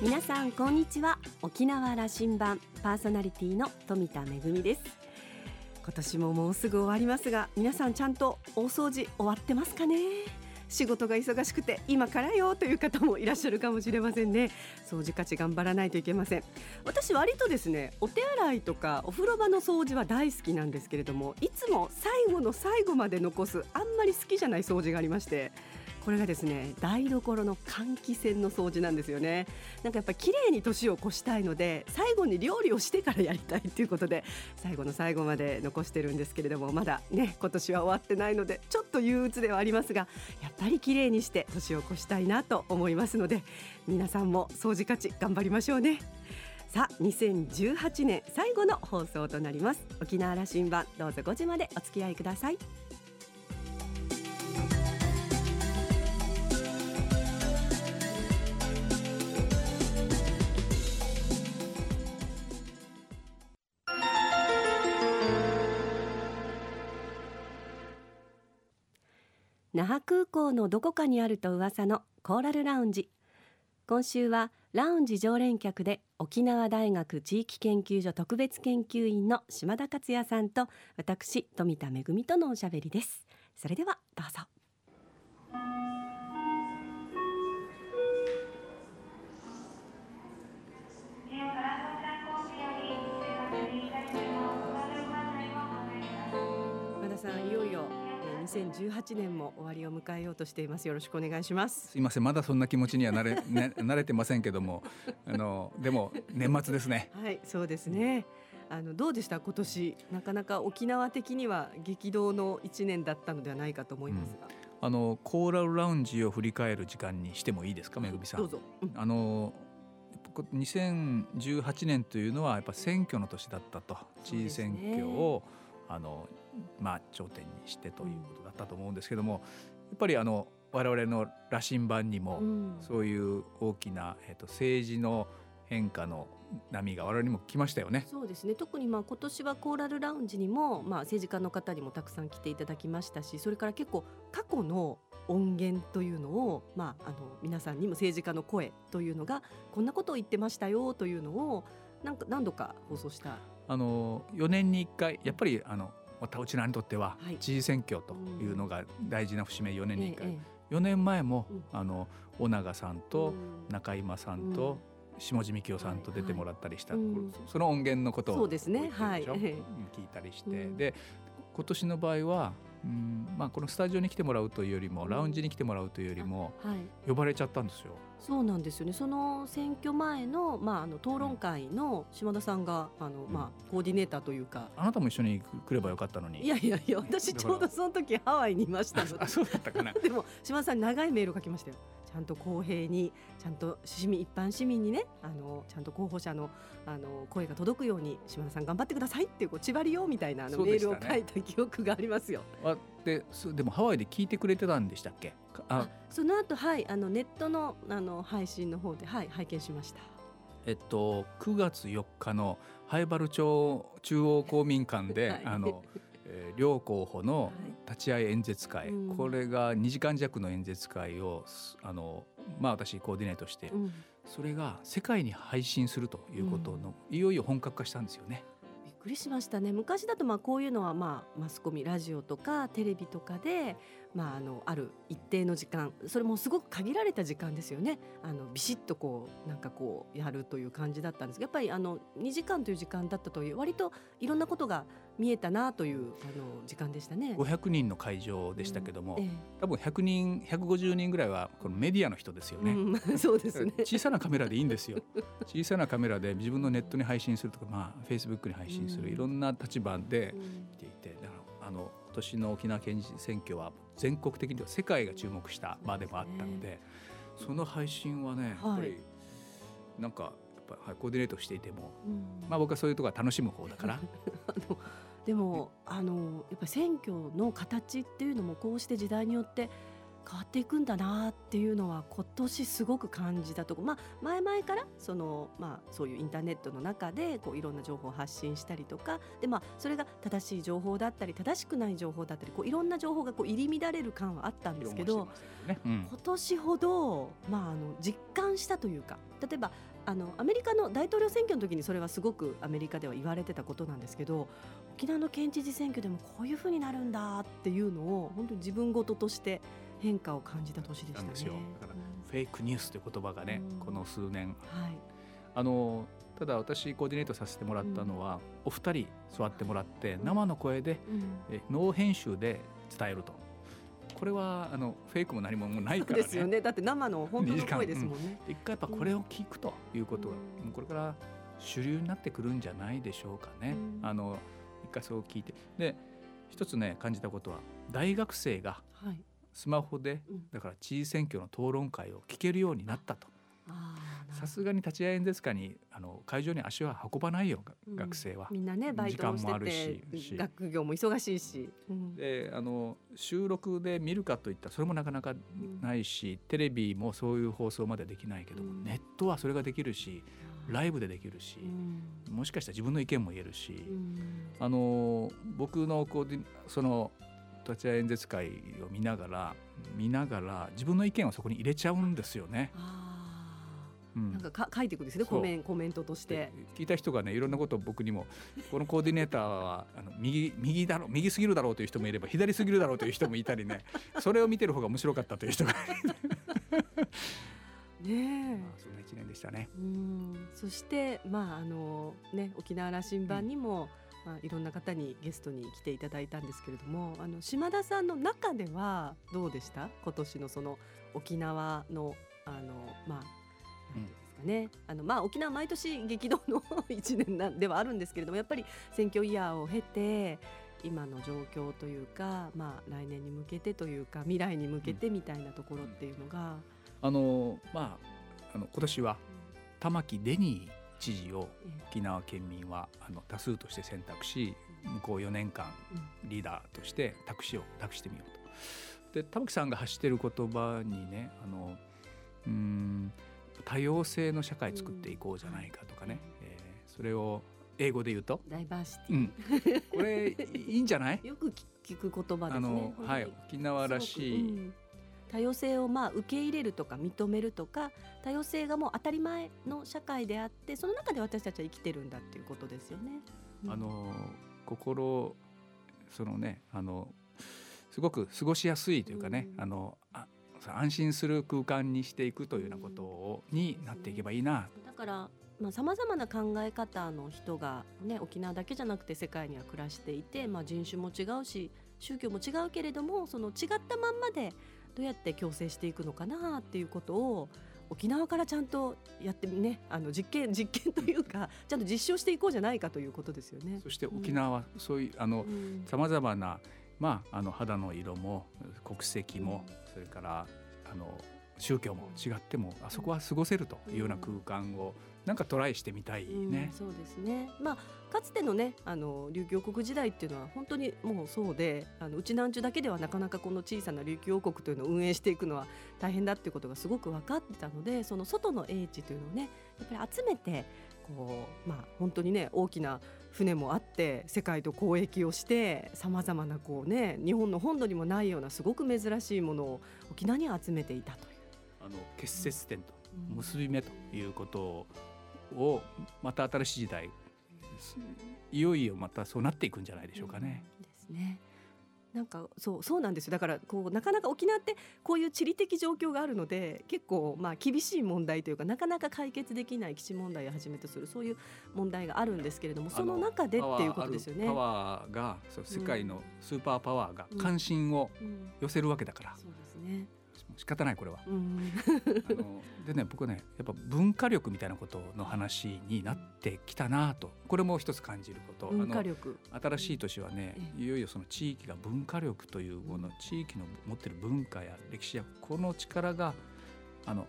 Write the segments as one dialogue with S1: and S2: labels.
S1: 皆さんこんにちは。沖縄羅針盤パーソナリティの富田恵です。今年ももうすぐ終わりますが皆さんちゃんと大掃除終わってますかね？仕事が忙しくて今からよという方もいらっしゃるかもしれませんね。掃除価値頑張らないといけません。私割とですねお手洗いとかお風呂場の掃除は大好きなんですけれどもいつも最後の最後まで残すあんまり好きじゃない掃除がありましてこれがですね台所の換気扇の掃除なんですよね。なんかやっぱり綺麗に年を越したいので最後に料理をしてからやりたいということで最後の最後まで残してるんですけれどもまだね今年は終わってないのでちょっと憂鬱ではありますがやっぱり綺麗にして年を越したいなと思いますので皆さんも掃除価値頑張りましょうね。さあ2018年最後の放送となります。沖縄羅針盤どうぞ5時までお付き合いください。覇空港のどこかにあると噂のコーラルラウンジ。今週はラウンジ常連客で沖縄大学地域研究所特別研究員の島田克也さんと私富田恵とのおしゃべりです。それではどうぞ。和田さんいよいよえー2018年も終わりを迎えようとしています。よろしくお願いします。
S2: すいません。まだそんな気持ちにはなれ、ね、慣れてませんけども。あのでも年末ですね。
S1: はいそうですね。あのどうでした？今年。なかなか沖縄的には激動の一年だったのではないかと思いますが、
S2: あのコーラルラウンジを振り返る時間にしてもいいですか？めぐみさん。
S1: どうん。
S2: あのこ2018年というのはやっぱ選挙の年だったと。知事選挙を、あのまあ頂点にしてということだったと思うんですけども、やっぱりあの我々の羅針盤にも、
S1: うん。
S2: そういう大きな、えっと政治の変化の波が我々にも来ましたよね。
S1: そうですね。特にまあ今年はコーラルラウンジにも、まあ、政治家の方にもたくさん来ていただきましたしそれから結構過去の音源というのを、まあ、あの皆さんにも政治家の声というのがこんなことを言ってましたよというのをなんか何度か放送した？
S2: あの4年に1回やっぱりあのまたうちらにとっては
S1: はい。
S2: 知事選挙というのが大事な節目4年に1回、
S1: え
S2: 4年前も、
S1: うん。
S2: あの尾長さん
S1: え
S2: と
S1: うん。
S2: 中今さん。と下地幹夫さんと出てもらったりした、その音源のことを
S1: はい。
S2: 聞いたりして、
S1: うん。
S2: で今年の場合は、うんまあ、このスタジオに来てもらうというよりも、
S1: うん
S2: ラウンジに来てもらうというよりも
S1: はい
S2: 呼ばれちゃったんですよ。
S1: そうなんですよね。その選挙前のまああの討論会の島田さんがあのまあコーディネーターというか。
S2: あなたも一緒に来ればよかったのに。
S1: いやいやいや私ちょうどその時ハワイにいましたので
S2: あそうだったかな。
S1: でも島田さんに長いメールを書きましたよちゃんと公平にちゃんと市民一般市民にねあのちゃんと候補者のあの声が届くように島田さん頑張ってくださいっていうこう縛りよみたいなあのメールを書いた記憶がありますよ。
S2: あですでもハワイで聞いてくれてたんでしたっけ？あ
S1: その後はいあのネットのあの配信の方ではい拝見しました。
S2: えっと9月4日の灰原町中央公民館で、
S1: はい
S2: あの、えー両候補の立ち会い演説会、
S1: うん。
S2: これが2時間弱の演説会をすあのまあ私コーディネートして、
S1: うん。
S2: それが世界に配信するということの、いよいよ本格化したんですよね。
S1: びっくりしましたね。昔だとまあこういうのはまあマスコミラジオとかテレビとかで、まあ、あのある一定の時間それもすごく限られた時間ですよねあのビシッとこうなんかこうやるという感じだったんですがやっぱりあの2時間という時間だったという割といろんなことが見えたなというあの時間でしたね。
S2: 500人の会場でしたけども、
S1: え
S2: 多分100人150人ぐらいはこのメディアの人ですよ
S1: え
S2: ね。
S1: うん、そうですね。
S2: 小さなカメラでいいんですよ小さなカメラで自分のネットに配信するとかまあフェイスブックに配信する、
S1: うん
S2: いろんな立場で
S1: うん
S2: 見ていてあの今年の沖縄県知事選挙は全国的には世界が注目した場でもあったのでその配信はねやっぱ
S1: はい。
S2: りなんかやっぱはいコーディネートしていても
S1: うん。
S2: まあ僕はそういうところは楽しむ方だから。
S1: でもあのやっぱり選挙の形っていうのもこうして時代によって変わっていくんだなっていうのは今年すごく感じたとこ。まあ前々からその、まあ、そういうインターネットの中でこういろんな情報を発信したりとか。で、まあ、それが正しい情報だったり正しくない情報だったりこういろんな情報がこう入り乱れる感はあったんですけど、
S2: ね。うん、
S1: 今年ほど、まあ、あの実感したというか例えばあのアメリカの大統領選挙の時にそれはすごくアメリカでは言われてたことなんですけど沖縄の県知事選挙でもこういうふうになるんだっていうのを本当に自分事として変化を感じた年でしたね。
S2: だから、フェイクニュースという言葉がね、この数年、
S1: はい、
S2: あのただ私コーディネートさせてもらったのは、うん、お二人座ってもらって生の声で、うん、えノー編集で伝えると。これはあのフェイクも何もないからね。
S1: ですよね。だって生の本当の声ですもんね。
S2: うん、一回やっぱこれを聞くということは、うん、これから主流になってくるんじゃないでしょうかね。うん、あの一回そう聞いて。で一つね感じたことは大学生がスマホで、だから知事選挙の討論会を聞けるようになったと。さすがに立会演説会にあの会場に足は運ばないよ、うん、学生は。
S1: みんなねバイトもしてて学業も忙しいし。
S2: うん、であの収録で見るかといったらそれもなかなかないし、うん、テレビもそういう放送までできないけども、ネットはそれができるし。ライブでできるし、もしかしたら自分の意見も言えるし、あの僕のこうその立会演説会を見ながら見ながら自分の意見をそこに入れちゃうんですよね。
S1: なんかか書いていくんですねコメンコメントとして。
S2: 聞いた人がねいろんなことを僕にもこのコーディネーターは あの右右だろう右すぎるだろうという人もいれば左すぎるだろうという人もいたりね。それを見てる方が面白かったという人が
S1: ね
S2: まあ、そんな一年でしたね。
S1: うん。そしてまああのね沖縄羅針盤にも、うん、まあいろんな方にゲストに来ていただいたんですけれども、あの島田さんの中ではどうでした？今年のその沖縄のあのまあですかね、あのまあ、沖縄毎年激動の 1年なんではあるんですけれどもやっぱり選挙イヤーを経て今の状況というか、まあ、来年に向けてというか未来に向けてみたいなところっていうのが。
S2: あのまあ、あの今年は玉城デニー知事を沖縄県民はあの多数として選択し向こう4年間リーダーとして託しを託してみようと。で玉木さんが発している言葉にねあのうん多様性の社会作っていこうじゃないかとかね、うん、えー、それを英語で言うと
S1: ダイバーシティ、う
S2: ん、これいいんじゃない？
S1: よく聞く言葉ですね。
S2: はい、沖縄らしい、うん、
S1: 多様性をまあ受け入れるとか認めるとか多様性がもう当たり前の社会であってその中で私たちは生きてるんだっていうことですよね。
S2: あの心そのねあのすごく過ごしやすいというかね、あのあ安心する空間にしていくというようなことをになっていけばいいな。
S1: だからさまざ、まな考え方の人が、ね、沖縄だけじゃなくて世界には暮らしていて、まあ、人種も違うし宗教も違うけれどもその違ったまんまでどうやって共生していくのかなっていうことを沖縄からちゃんとやってねあの実験実験というか ちゃんと実証していこうじゃないかということですよね。
S2: そして沖縄はそういう、うん、あのさまざまなまあ、あの肌の色も国籍も、それからあの宗教も違ってもあそこは過ごせるというような空間をなんかトライしてみたいね。
S1: うん、そうですね、まあ、かつてのねあの琉球王国時代っていうのは本当にもうそうであのうちなんちゅだけではなかなかこの小さな琉球王国というのを運営していくのは大変だっていうことがすごく分かってたのでその外の英知というのをねやっぱり集めてこう、まあ、本当にね大きな船もあって世界と交易をしてさまざまなこう、ね、日本の本土にもないようなすごく珍しいものを沖縄に集めていたという。
S2: あの結節点と結び目ということをまた新しい時代いよいよまたそうなっていくんじゃないでしょうかね。
S1: ですね。なんかそうそうなんですよだからこうなかなか沖縄ってこういう地理的状況があるので結構まあ厳しい問題というかなかなか解決できない基地問題をはじめとするそういう問題があるんですけれどもその中でっていうことですよね。
S2: パワーがそう世界のスーパーパワーが関心を寄せるわけだから。
S1: そうですね
S2: 仕方ないこれは。あのでね僕ねやっぱ文化力みたいなことの話になってきたなと。これも一つ感じること。
S1: 文化力。
S2: 新しい年はねいよいよその地域が文化力というこの地域の持ってる文化や歴史やこの力があの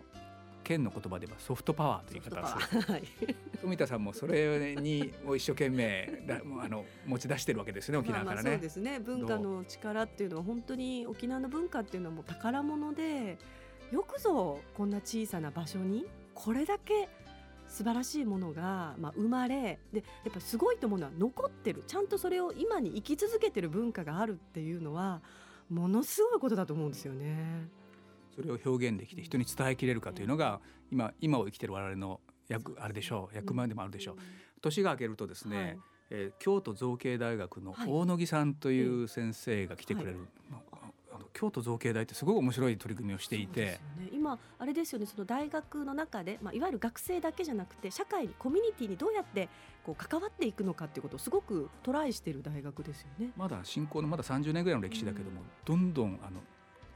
S2: 県の言葉で言えばソフトパワーという言い方をする
S1: はい、
S2: 富田さんもそれにを一生懸命だもうあの持ち出してるわけですね沖縄からね。
S1: まあまあそうで。すね。文化の力っていうのは本当に沖縄の文化っていうのはもう宝物でよくぞこんな小さな場所にこれだけ素晴らしいものが、まあ、生まれでやっぱりすごいと思うのは残ってる。ちゃんとそれを今に生き続けてる文化があるっていうのはものすごいことだと思うんですよね。
S2: それを表現できて人に伝えきれるかというのが今今を生きてる我々の役あれでしょう役目でもあるでしょう。年が明けるとですね、
S1: はい。
S2: えー京都造形大学の
S1: はい。
S2: 大野木さんという先生が来てくれる、ああの京都造形大ってすごい面白い取り組みをしていて。
S1: ね、今あれですよね。その大学の中で、まあ、いわゆる学生だけじゃなくて社会にコミュニティにどうやってこう関わっていくのかっていうことをすごくトライしている大学ですよね。
S2: まだ新興のまだ30年ぐらいの歴史だけども、どんどんあの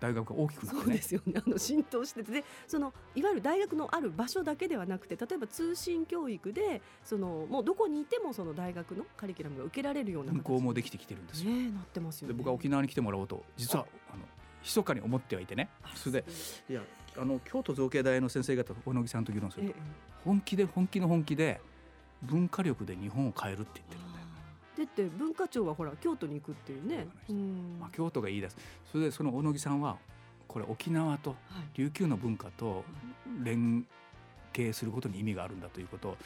S2: 大学が大きくなってね。
S1: そうですよね。あの浸透してて。でそのいわゆる大学のある場所だけではなくて例えば通信教育でそのもうどこにいてもその大学のカリキュラムが受けられるような
S2: 運行もでき
S1: て
S2: てきてるんですよ。
S1: ねなってますよね。
S2: で僕は沖縄に来てもらおうと実はあの密かに思ってはいてね。それでいやあの京都造形大の先生方と小野木さんと議論すると
S1: ええ。
S2: 本気で本気の本気で文化力で日本を変えるって言ってる。んだ
S1: って文化庁はほら京都に行くっていうね。
S2: そう
S1: うん。
S2: まあ、京都が言い出す。それでその小野木さんはこれ沖縄と
S1: はい。
S2: 琉球の文化と連携することに意味があるんだということ。を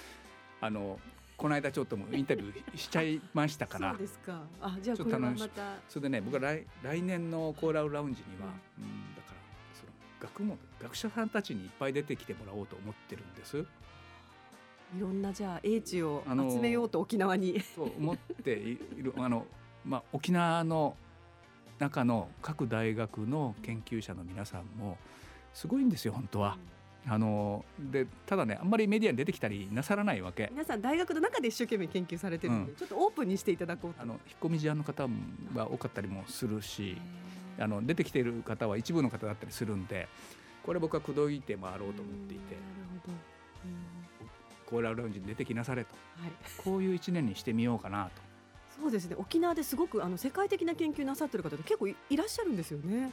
S2: あのこの間ちょっともうインタビューしちゃいましたから。
S1: そうですか。あじゃあ
S2: ちょ
S1: これはまた。
S2: それでね僕は来来年のコーラルラウンジには、うん、だからその学問学者さんたちにいっぱい出てきてもらおうと思ってるんです。
S1: いろんなじゃあ英知を集めようと沖縄に。
S2: と思っているあの、まあ、沖縄の中の各大学の研究者の皆さんもすごいんですよ本当は。あのでただねあんまりメディアに出てきたりなさらないわけ。
S1: 皆さん大学の中で一生懸命研究されてるので、
S2: う
S1: ちょっとオープンにしていただこうと。
S2: あの引っ込み思案の方は多かったりもするしあの出てきている方は一部の方だったりするんでこれ僕は口説いて回ろうと思っていて
S1: なるほど。
S2: コーラルラウンジに出てきなされと
S1: うんはい。
S2: こういう一年にしてみようかなと。
S1: そうですね。沖縄ですごくあの世界的な研究なさってる方って結構いいらっしゃるんですよね。
S2: 思い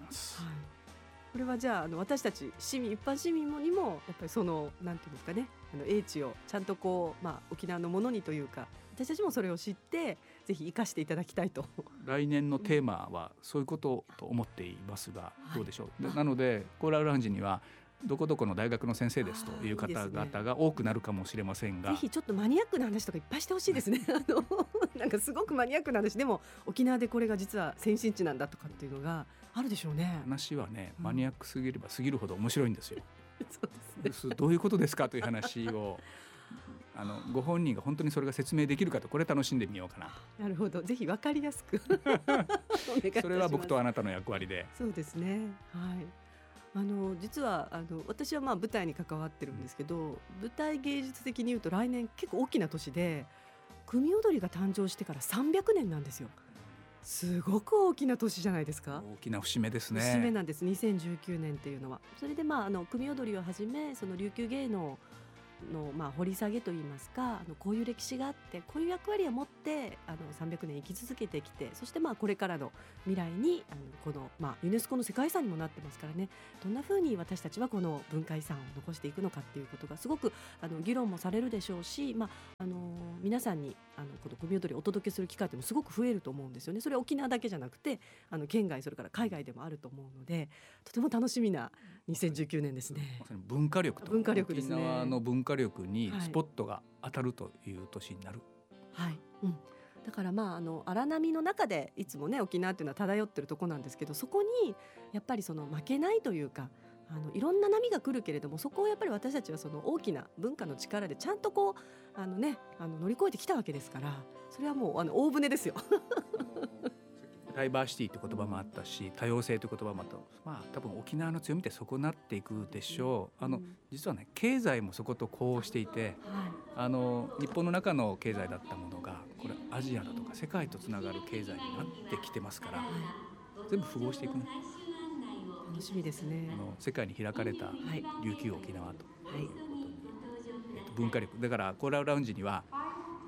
S2: ます
S1: はい。これはじゃああの私たち市民一般市民もにもやっぱりそのなんていうんですかねあの英知をちゃんとこうまあ沖縄のものにというか私たちもそれを知ってぜひ生かしていただきたいと。
S2: 来年のテーマはそういうことと思っていますが
S1: はい
S2: どうでしょう、でなのでコーラルラウンジにはどこどこの大学の先生ですという方々が多くなるかもしれませんが
S1: ぜひちょっとマニアックな話とかいっぱいしてほしいですね。あの なんかすごくマニアックな話でも沖縄でこれが実は先進地なんだとかっていうのがあるでしょうね。
S2: 話はね
S1: うん
S2: マニアックすぎればすぎるほど面白いんですよ。
S1: そうですね。
S2: すどういうことですかという話をあのご本人が本当にそれが説明できるかとこれ楽しんでみようかな
S1: なるほど。ぜひわかりやすく。
S2: それは僕とあなたの役割で
S1: そうですね。はい。あの実はあの私はまあ舞台に関わってるんですけど、舞台芸術的に言うと来年結構大きな年で組踊りが誕生してから300年なんですよ。すごく大きな年じゃないですか。
S2: 大きな節目です
S1: 節目
S2: ね。
S1: なんです2019年っていうのはそれでまああの組踊りをはじめその琉球芸能のまあ掘り下げといいますかあのこういう歴史があってこういう役割を持ってあの300年生き続けてきてそしてまあこれからの未来にあのこのまあユネスコの世界遺産にもなってますからねどんな風に私たちはこの文化遺産を残していくのかっていうことがすごくあの議論もされるでしょうし、まああの皆さんにあのこの組踊りをお届けする機会ってもすごく増えると思うんですよね。それは沖縄だけじゃなくてあの県外それから海外でもあると思うのでとても楽しみな2019年ですね
S2: ま。さに文化力と
S1: 文化力ですね
S2: 沖縄の文化力に
S1: はい
S2: スポットが当たるという年になる。
S1: はい、うん、だからまああの荒波の中でいつもね沖縄っていうのは漂ってるとこなんですけどそこにやっぱりその負けないというかあのいろんな波が来るけれどもそこをやっぱり私たちはその大きな文化の力でちゃんとこうあのねあの乗り越えてきたわけですからそれはもうあの大船ですよ。
S2: ダイバーシティという言葉もあったし多様性という言葉もあった。まあ多分沖縄の強みってそこになっていくでしょう。あの
S1: うん
S2: 実はね経済もそこと呼応していて
S1: はい。
S2: あの日本の中の経済だったものがこれアジアだとか世界とつながる経済になってきてますから
S1: は
S2: 全部符合していくね。
S1: い、楽しみですね。
S2: あ。の世界に開かれた
S1: はい。
S2: 琉球沖縄と
S1: はい
S2: いうことに、えっと文化力。だからコーラルラウンジには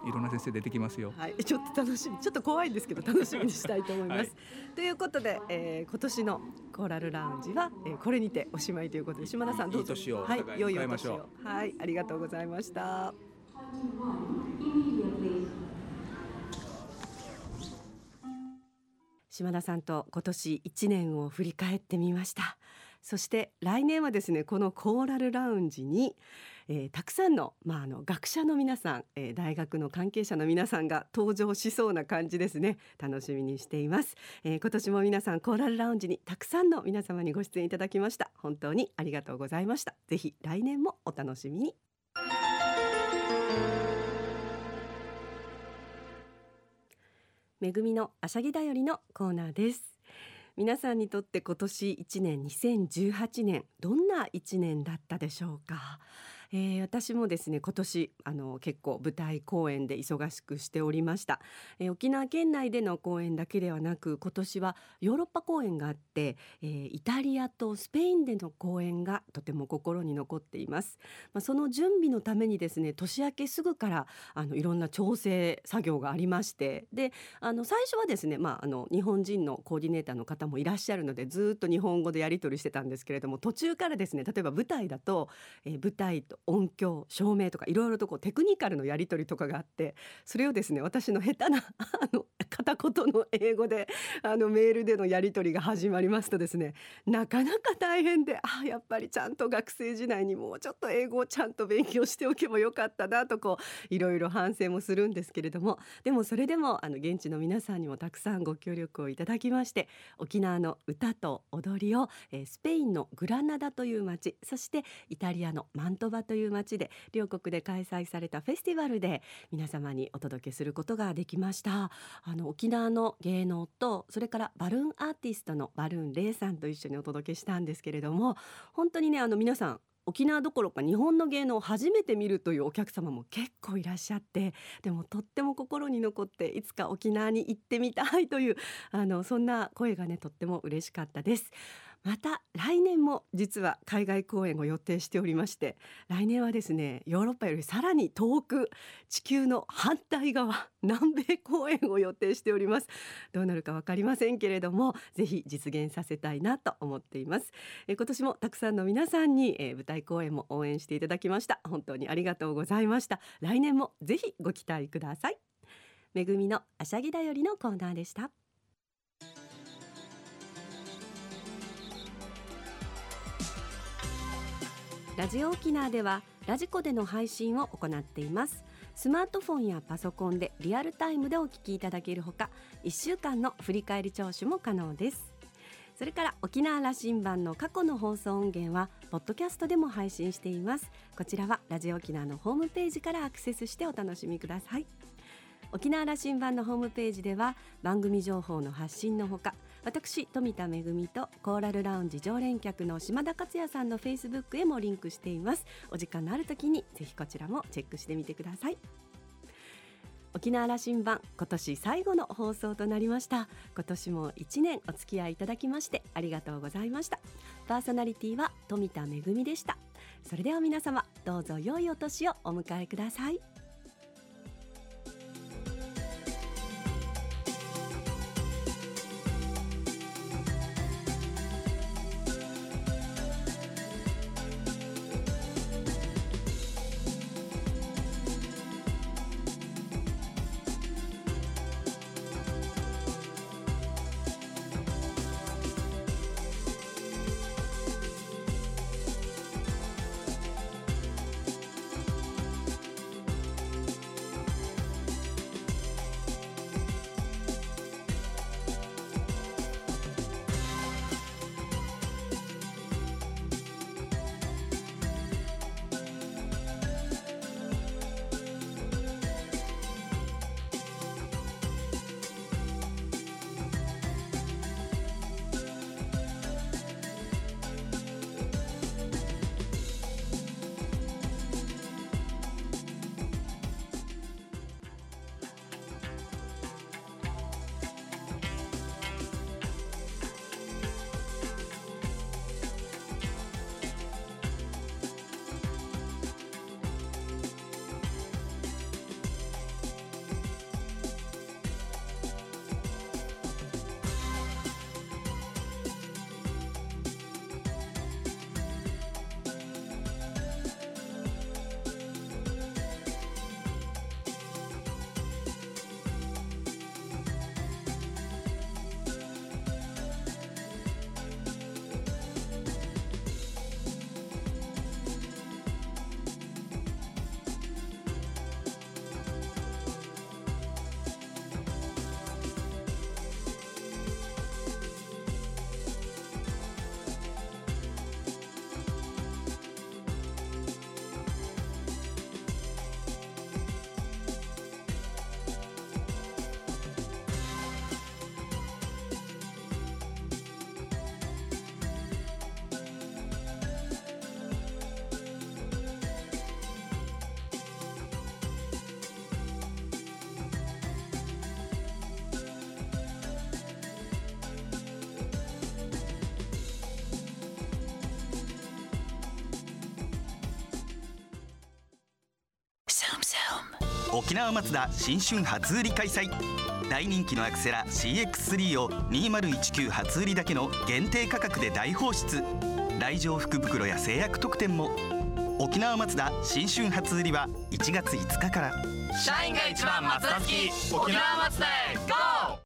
S2: いろんな先生出てきますよ。
S1: はい、ちょっと楽しみ、ちょっと怖いんですけど 楽しみにしたいと思います。はい、ということで、えー、今年のコーラルラウンジは、えー、これにておしまいということで島田さんどうぞ。
S2: いいはい、
S1: 良いお年を。はい、ありがとうございました。島田さんと今年1年を振り返ってみましたそして来年はですねこのコーラルラウンジに、えー、たくさんの,、まあ、あの学者の皆さん、えー、大学の関係者の皆さんが登場しそうな感じですね。楽しみにしています、えー、今年も皆さんコーラルラウンジにたくさんの皆様にご出演いただきました。本当にありがとうございました。ぜひ来年もお楽しみに。めぐみのあしゃぎだよりのコーナーです。皆さんにとって今年1年2018年どんな1年だったでしょうか？えー、私もですね今年あの結構舞台公演で忙しくしておりました、えー、沖縄県内での公演だけではなく今年はヨーロッパ公演があって、えー、イタリアとスペインでの公演がとても心に残っています、まあ、その準備のためにですね年明けすぐからあのいろんな調整作業がありましてであの最初はですね、まあ、あの日本人のコーディネーターの方もいらっしゃるのでずっと日本語でやり取りしてたんですけれども途中からですね例えば舞台だと、えー、舞台と音響照明とかいろいろとこうテクニカルのやり取りとかがあってそれをですね私の下手な あの片言の英語であのメールでのやり取りが始まりますとですねなかなか大変であやっぱりちゃんと学生時代にもうちょっと英語をちゃんと勉強しておけばよかったなとこういろいろ反省もするんですけれどもでもそれでもあの現地の皆さんにもたくさんご協力をいただきまして沖縄の歌と踊りを、えー、スペインのグラナダという町そしてイタリアのマントバという町で両国で開催されたフェスティバルで皆様にお届けすることができましたあの沖縄の芸能とそれからバルーンアーティストのバルーンレイさんと一緒にお届けしたんですけれども本当にねあの皆さん沖縄どころか日本の芸能を初めて見るというお客様も結構いらっしゃってでもとっても心に残っていつか沖縄に行ってみたいというあのそんな声がねとっても嬉しかったです。また来年も実は海外公演を予定しておりまして来年はですねヨーロッパよりさらに遠く地球の反対側南米公演を予定しております。どうなるかわかりませんけれどもぜひ実現させたいなと思っています。え今年もたくさんの皆さんに、え舞台公演も応援していただきました。本当にありがとうございました。来年もぜひご期待ください。めぐみのあしゃぎだよりのコーナーでした。ラジオ沖縄ではラジコでの配信を行っています。スマートフォンやパソコンでリアルタイムでお聞きいただけるほか1週間の振り返り聴取も可能です。それから沖縄羅針盤の過去の放送音源はポッドキャストでも配信しています。こちらはラジオ沖縄のホームページからアクセスしてお楽しみください。沖縄羅針盤のホームページでは番組情報の発信のほか私富田恵とコーラルラウンジ常連客の島田克也さんのフェイスブックへもリンクしています。お時間のある時にぜひこちらもチェックしてみてください。沖縄羅針盤今年最後の放送となりました。今年も1年お付き合いいただきましてありがとうございました。パーソナリティは富田恵でした。それでは皆様どうぞ良いお年をお迎えください。
S3: 沖縄マツダ新春初売り開催。大人気のアクセラ CX3 を2019初売りだけの限定価格で大放出。来場福袋や制約特典も。沖縄マツダ新春初売りは1月5日から。
S4: 社員が一番松田好き。沖縄松田へ GO!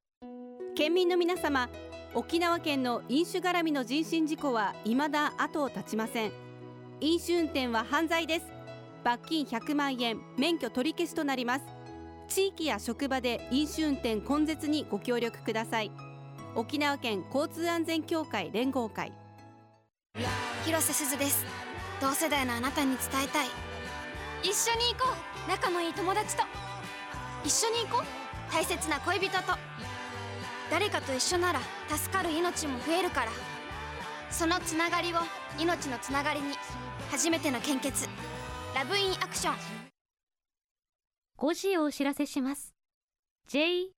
S5: 県民の皆様沖縄県の飲酒絡みの人身事故は未だ後を絶ちません。飲酒運転は犯罪です罰金100万円免許取り消しとなります。地域や職場で飲酒運転根絶にご協力ください。沖縄県交通安全協会連合会。
S6: 広瀬すずです。同世代のあなたに伝えたい。一緒に行こう。仲のいい友達と。一緒に行こう。大切な恋人と。誰かと一緒なら助かる命も増えるから。そのつながりを命のつながりに初めての献血ラブインアクション。
S7: 5時をお知らせします。JOXR